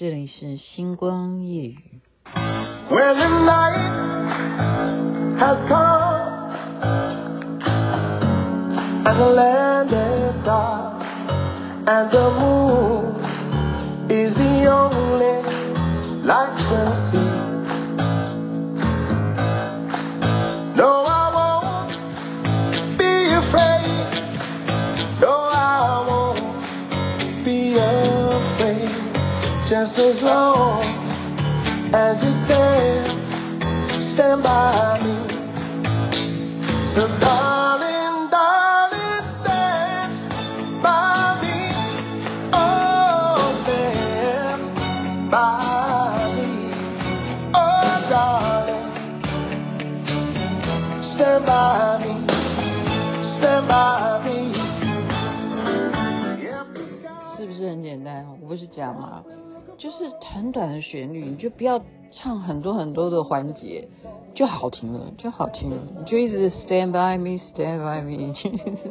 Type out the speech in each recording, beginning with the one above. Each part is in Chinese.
这里是星光夜语。When the night has come and the land is dark and the moon Just as long as you stand, stand by me. So darling, darling, stand by me. Oh, stand by me. Oh, darling, stand by me. Stand by me. Yeah, 是不是很简单？我不是讲吗？ 就是很短的旋律，你就不要唱很多很多的环节，就好听了，就好听了。你就一直 stand by me，stand by me，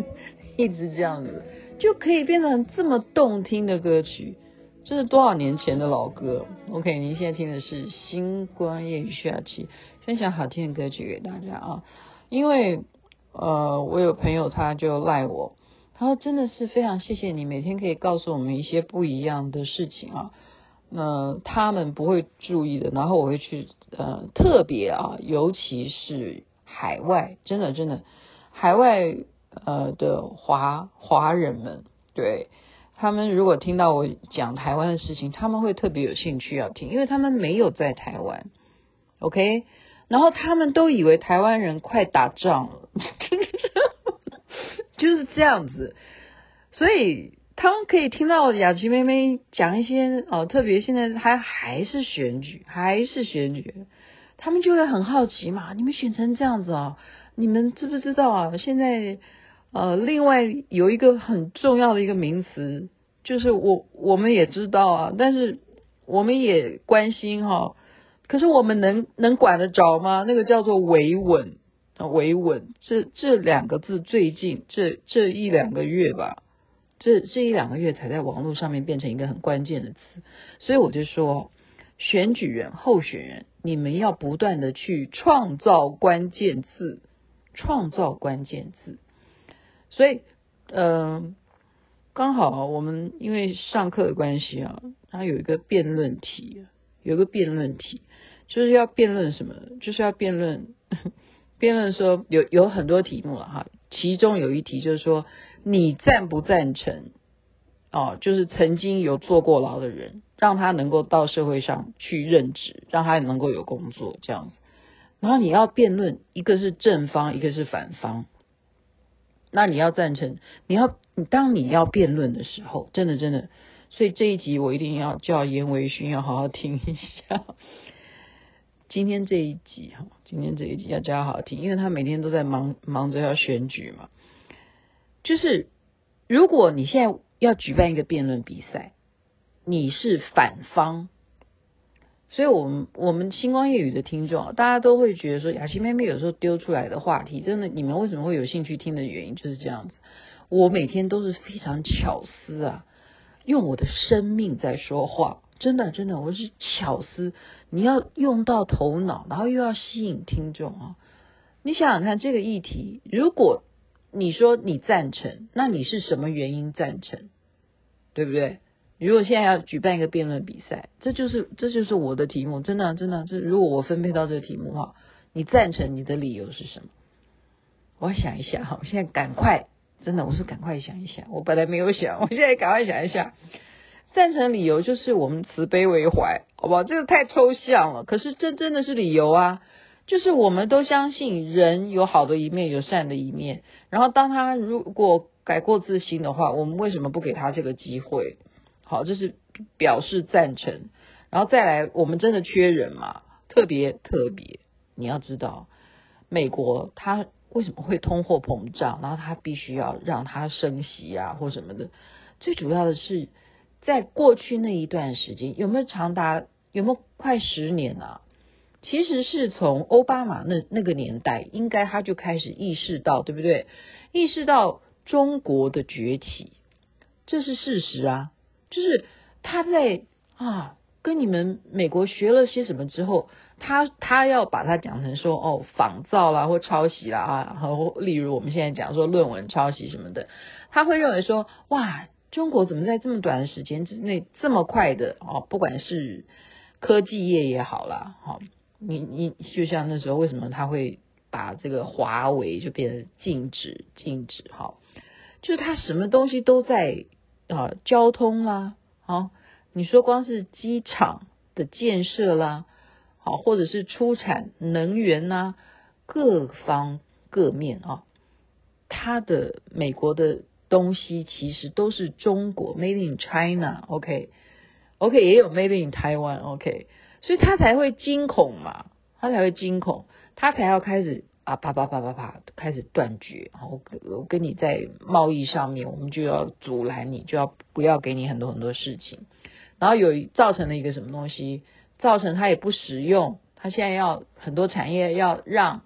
一直这样子，就可以变成这么动听的歌曲。这是多少年前的老歌？OK，您现在听的是《星光夜雨》下期，分享好听的歌曲给大家啊。因为呃，我有朋友他就赖我，他说真的是非常谢谢你，每天可以告诉我们一些不一样的事情啊。那他们不会注意的，然后我会去呃特别啊，尤其是海外，真的真的海外呃的华华人们，对他们如果听到我讲台湾的事情，他们会特别有兴趣要听，因为他们没有在台湾，OK，然后他们都以为台湾人快打仗了，就是这样子，所以。他们可以听到雅琪妹妹讲一些哦，特别现在还还是选举，还是选举，他们就会很好奇嘛。你们选成这样子啊？你们知不知道啊？现在呃，另外有一个很重要的一个名词，就是我我们也知道啊，但是我们也关心哈。可是我们能能管得着吗？那个叫做维稳，维稳这这两个字最近这这一两个月吧。这这一两个月才在网络上面变成一个很关键的词，所以我就说，选举人、候选人，你们要不断的去创造关键字，创造关键字。所以，嗯、呃，刚好我们因为上课的关系啊，它有一个辩论题，有一个辩论题，就是要辩论什么？就是要辩论，辩论说有有很多题目了哈，其中有一题就是说。你赞不赞成？哦，就是曾经有坐过牢的人，让他能够到社会上去任职，让他能够有工作这样子。然后你要辩论，一个是正方，一个是反方。那你要赞成，你要你当你要辩论的时候，真的真的，所以这一集我一定要叫严维勋要好好听一下。今天这一集哈，今天这一集要叫他好好听，因为他每天都在忙忙着要选举嘛。就是，如果你现在要举办一个辩论比赛，你是反方，所以我们我们星光夜语的听众，大家都会觉得说，雅琪妹妹有时候丢出来的话题，真的，你们为什么会有兴趣听的原因就是这样子。我每天都是非常巧思啊，用我的生命在说话，真的真的，我是巧思。你要用到头脑，然后又要吸引听众啊。你想想看，这个议题如果。你说你赞成，那你是什么原因赞成？对不对？如果现在要举办一个辩论比赛，这就是这就是我的题目，真的真的，这如果我分配到这个题目的话，你赞成你的理由是什么？我想一下哈，我现在赶快，真的，我是赶快想一下，我本来没有想，我现在赶快想一下，赞成理由就是我们慈悲为怀，好不好？这个太抽象了，可是这真的是理由啊。就是我们都相信人有好的一面，有善的一面。然后当他如果改过自新的话，我们为什么不给他这个机会？好，这是表示赞成。然后再来，我们真的缺人嘛？特别特别，你要知道，美国它为什么会通货膨胀？然后它必须要让它升息啊，或什么的。最主要的是，在过去那一段时间，有没有长达有没有快十年啊？其实是从奥巴马那那个年代，应该他就开始意识到，对不对？意识到中国的崛起，这是事实啊。就是他在啊跟你们美国学了些什么之后，他他要把它讲成说哦仿造啦或抄袭啦啊，和例如我们现在讲说论文抄袭什么的，他会认为说哇，中国怎么在这么短的时间之内这么快的哦，不管是科技业也好啦，好，你你就像那时候为什么他会把这个华为就变成禁止禁止哈，就是他什么东西都在啊交通啦，好。你说光是机场的建设啦，好，或者是出产能源呐，各方各面啊，它的美国的东西其实都是中国 Made in China，OK，OK 也有 Made in Taiwan，OK，所以他才会惊恐嘛，他才会惊恐，他才要开始啊啪啪啪啪啪开始断绝，我我跟你在贸易上面，我们就要阻拦你，就要不要给你很多很多事情。然后有造成了一个什么东西，造成他也不实用，他现在要很多产业要让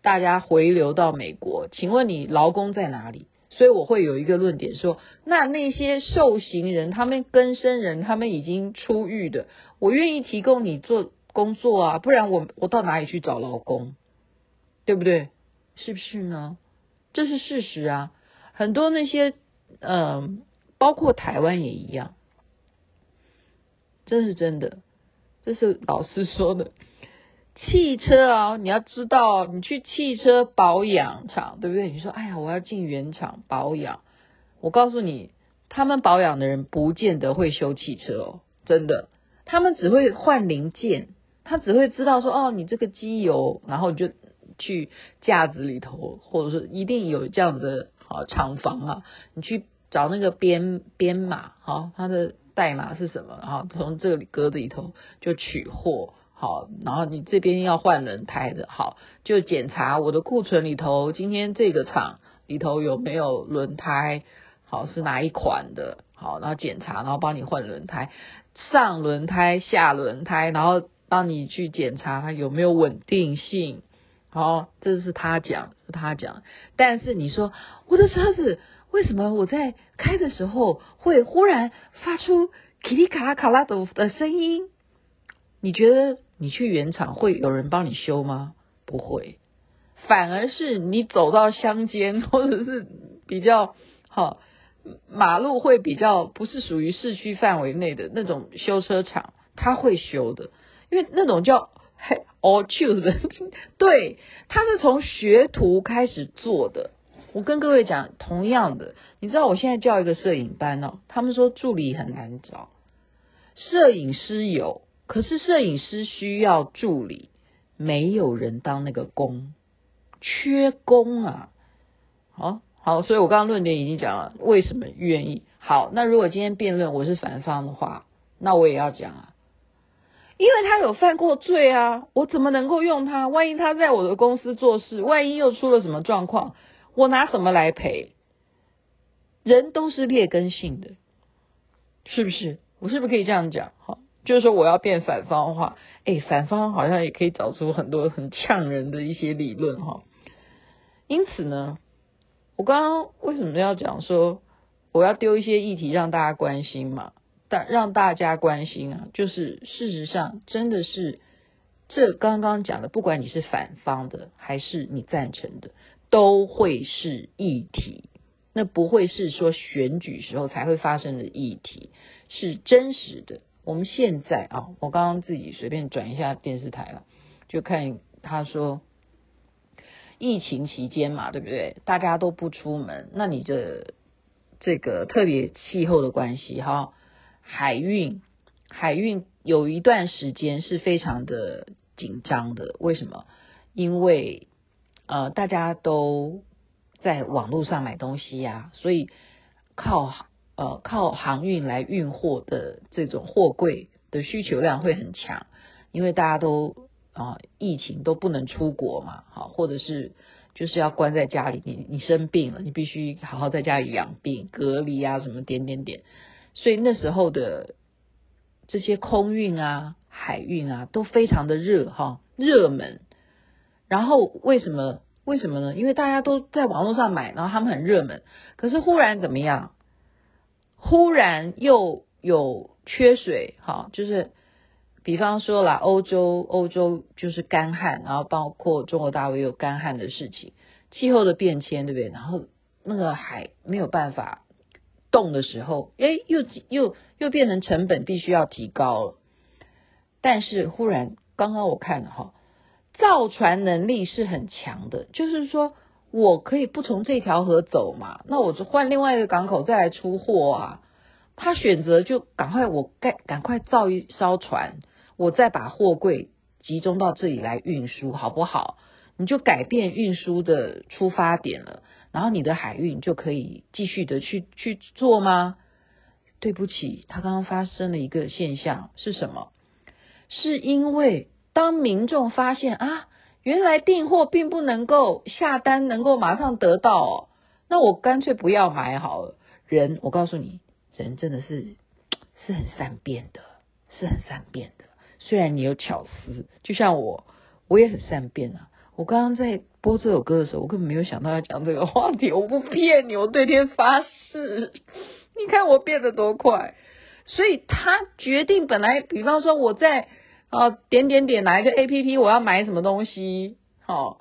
大家回流到美国，请问你劳工在哪里？所以我会有一个论点说，那那些受刑人、他们更生人、他们已经出狱的，我愿意提供你做工作啊，不然我我到哪里去找劳工？对不对？是不是呢？这是事实啊，很多那些嗯、包括台湾也一样。这是真的，这是老师说的。汽车啊，你要知道，你去汽车保养厂，对不对？你说，哎呀，我要进原厂保养。我告诉你，他们保养的人不见得会修汽车哦，真的。他们只会换零件，他只会知道说，哦，你这个机油，然后你就去架子里头，或者说一定有这样子的啊厂房啊，你去找那个编编码，好，它的。代码是什么？然后从这里格子里头就取货，好，然后你这边要换轮胎的，好，就检查我的库存里头，今天这个厂里头有没有轮胎，好，是哪一款的，好，然后检查，然后帮你换轮胎，上轮胎下轮胎，然后帮你去检查它有没有稳定性，好，这是他讲，是他讲，但是你说我的车子。为什么我在开的时候会忽然发出噼里卡啦卡拉的的声音？你觉得你去原厂会有人帮你修吗？不会，反而是你走到乡间或者是比较好马路会比较不是属于市区范围内的那种修车厂，他会修的，因为那种叫嘿 all choose，对，他是从学徒开始做的。我跟各位讲，同样的，你知道我现在教一个摄影班哦，他们说助理很难找，摄影师有，可是摄影师需要助理，没有人当那个工，缺工啊。好，好，所以我刚刚论点已经讲了，为什么愿意？好，那如果今天辩论我是反方的话，那我也要讲啊，因为他有犯过罪啊，我怎么能够用他？万一他在我的公司做事，万一又出了什么状况？我拿什么来赔？人都是劣根性的，是不是？我是不是可以这样讲？哈，就是说我要变反方的话，哎，反方好像也可以找出很多很呛人的一些理论哈。因此呢，我刚刚为什么要讲说我要丢一些议题让大家关心嘛？但让大家关心啊，就是事实上真的是这刚刚讲的，不管你是反方的还是你赞成的。都会是议题，那不会是说选举时候才会发生的议题，是真实的。我们现在啊，我刚刚自己随便转一下电视台了，就看他说，疫情期间嘛，对不对？大家都不出门，那你这这个特别气候的关系哈，海运海运有一段时间是非常的紧张的，为什么？因为呃，大家都在网络上买东西呀、所以靠呃靠航运来运货的这种货柜的需求量会很强，因为大家都啊、疫情都不能出国嘛，好，或者是就是要关在家里，你你生病了，你必须好好在家里养病隔离啊，什么点点点，所以那时候的这些空运啊、海运啊都非常的热哈，热门。然后为什么？为什么呢？因为大家都在网络上买，然后他们很热门。可是忽然怎么样？忽然又有缺水，哈，就是比方说啦，欧洲欧洲就是干旱，然后包括中国大陆也有干旱的事情，气候的变迁，对不对？然后那个海没有办法动的时候，诶，又又又变成成本必须要提高了。但是忽然刚刚我看了哈，造船能力是很强的，就是说我可以不从这条河走嘛，那我就换另外一个港口再来出货啊。他选择就赶快我赶赶快造一艘船，我再把货柜集中到这里来运输，好不好？你就改变运输的出发点了，然后你的海运就可以继续的去去做吗？对不起，他刚刚发生了一个现象是什么？是因为当民众发现啊，原来订货并不能够下单能够马上得到哦，那我干脆不要买好了。人，我告诉你。人真的是是很善变的，是很善变的。虽然你有巧思，就像我，我也很善变啊。我刚刚在播这首歌的时候，我根本没有想到要讲这个话题。我不骗你，我对天发誓，你看我变得多快。所以他决定本来，比方说我在啊点点点哪一个 APP，我要买什么东西，好，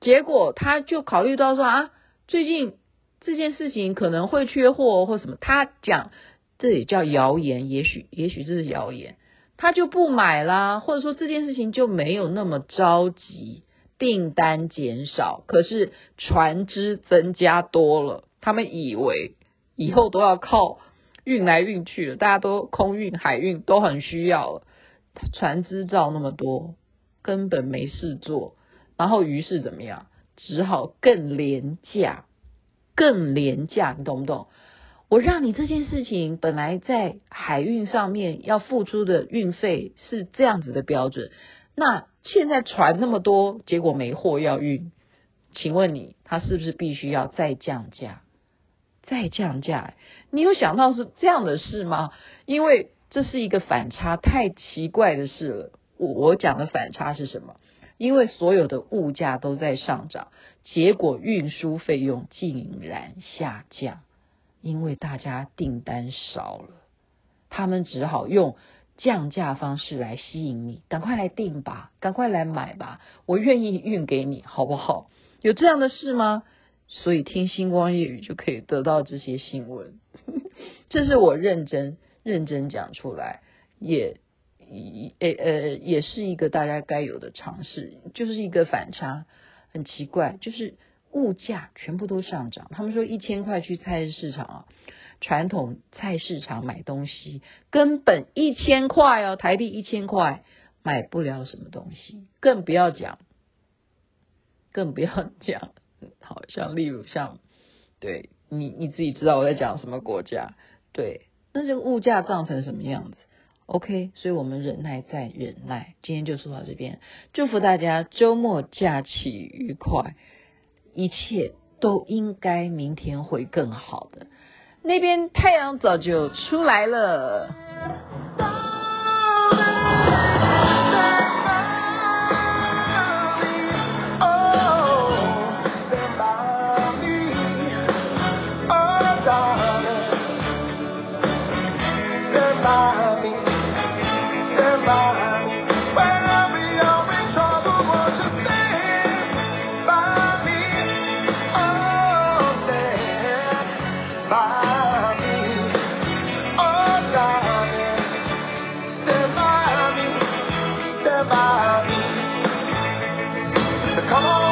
结果他就考虑到说啊，最近。这件事情可能会缺货或什么，他讲这也叫谣言，也许也许这是谣言，他就不买啦，或者说这件事情就没有那么着急，订单减少，可是船只增加多了，他们以为以后都要靠运来运去了，大家都空运海运都很需要了，船只造那么多，根本没事做，然后于是怎么样，只好更廉价。更廉价，你懂不懂？我让你这件事情本来在海运上面要付出的运费是这样子的标准，那现在船那么多，结果没货要运，请问你他是不是必须要再降价？再降价？你有想到是这样的事吗？因为这是一个反差，太奇怪的事了。我我讲的反差是什么？因为所有的物价都在上涨，结果运输费用竟然下降，因为大家订单少了，他们只好用降价方式来吸引你，赶快来订吧，赶快来买吧，我愿意运给你，好不好？有这样的事吗？所以听星光夜语就可以得到这些新闻，这是我认真认真讲出来，也。也呃也是一个大家该有的尝试，就是一个反差，很奇怪，就是物价全部都上涨。他们说一千块去菜市市场啊，传统菜市场买东西根本一千块哦，台币一千块买不了什么东西，更不要讲，更不要讲，好像例如像，对你你自己知道我在讲什么国家，对，那这个物价涨成什么样子？OK，所以我们忍耐再忍耐。今天就说到这边，祝福大家周末假期愉快，一切都应该明天会更好的。那边太阳早就出来了。Come on.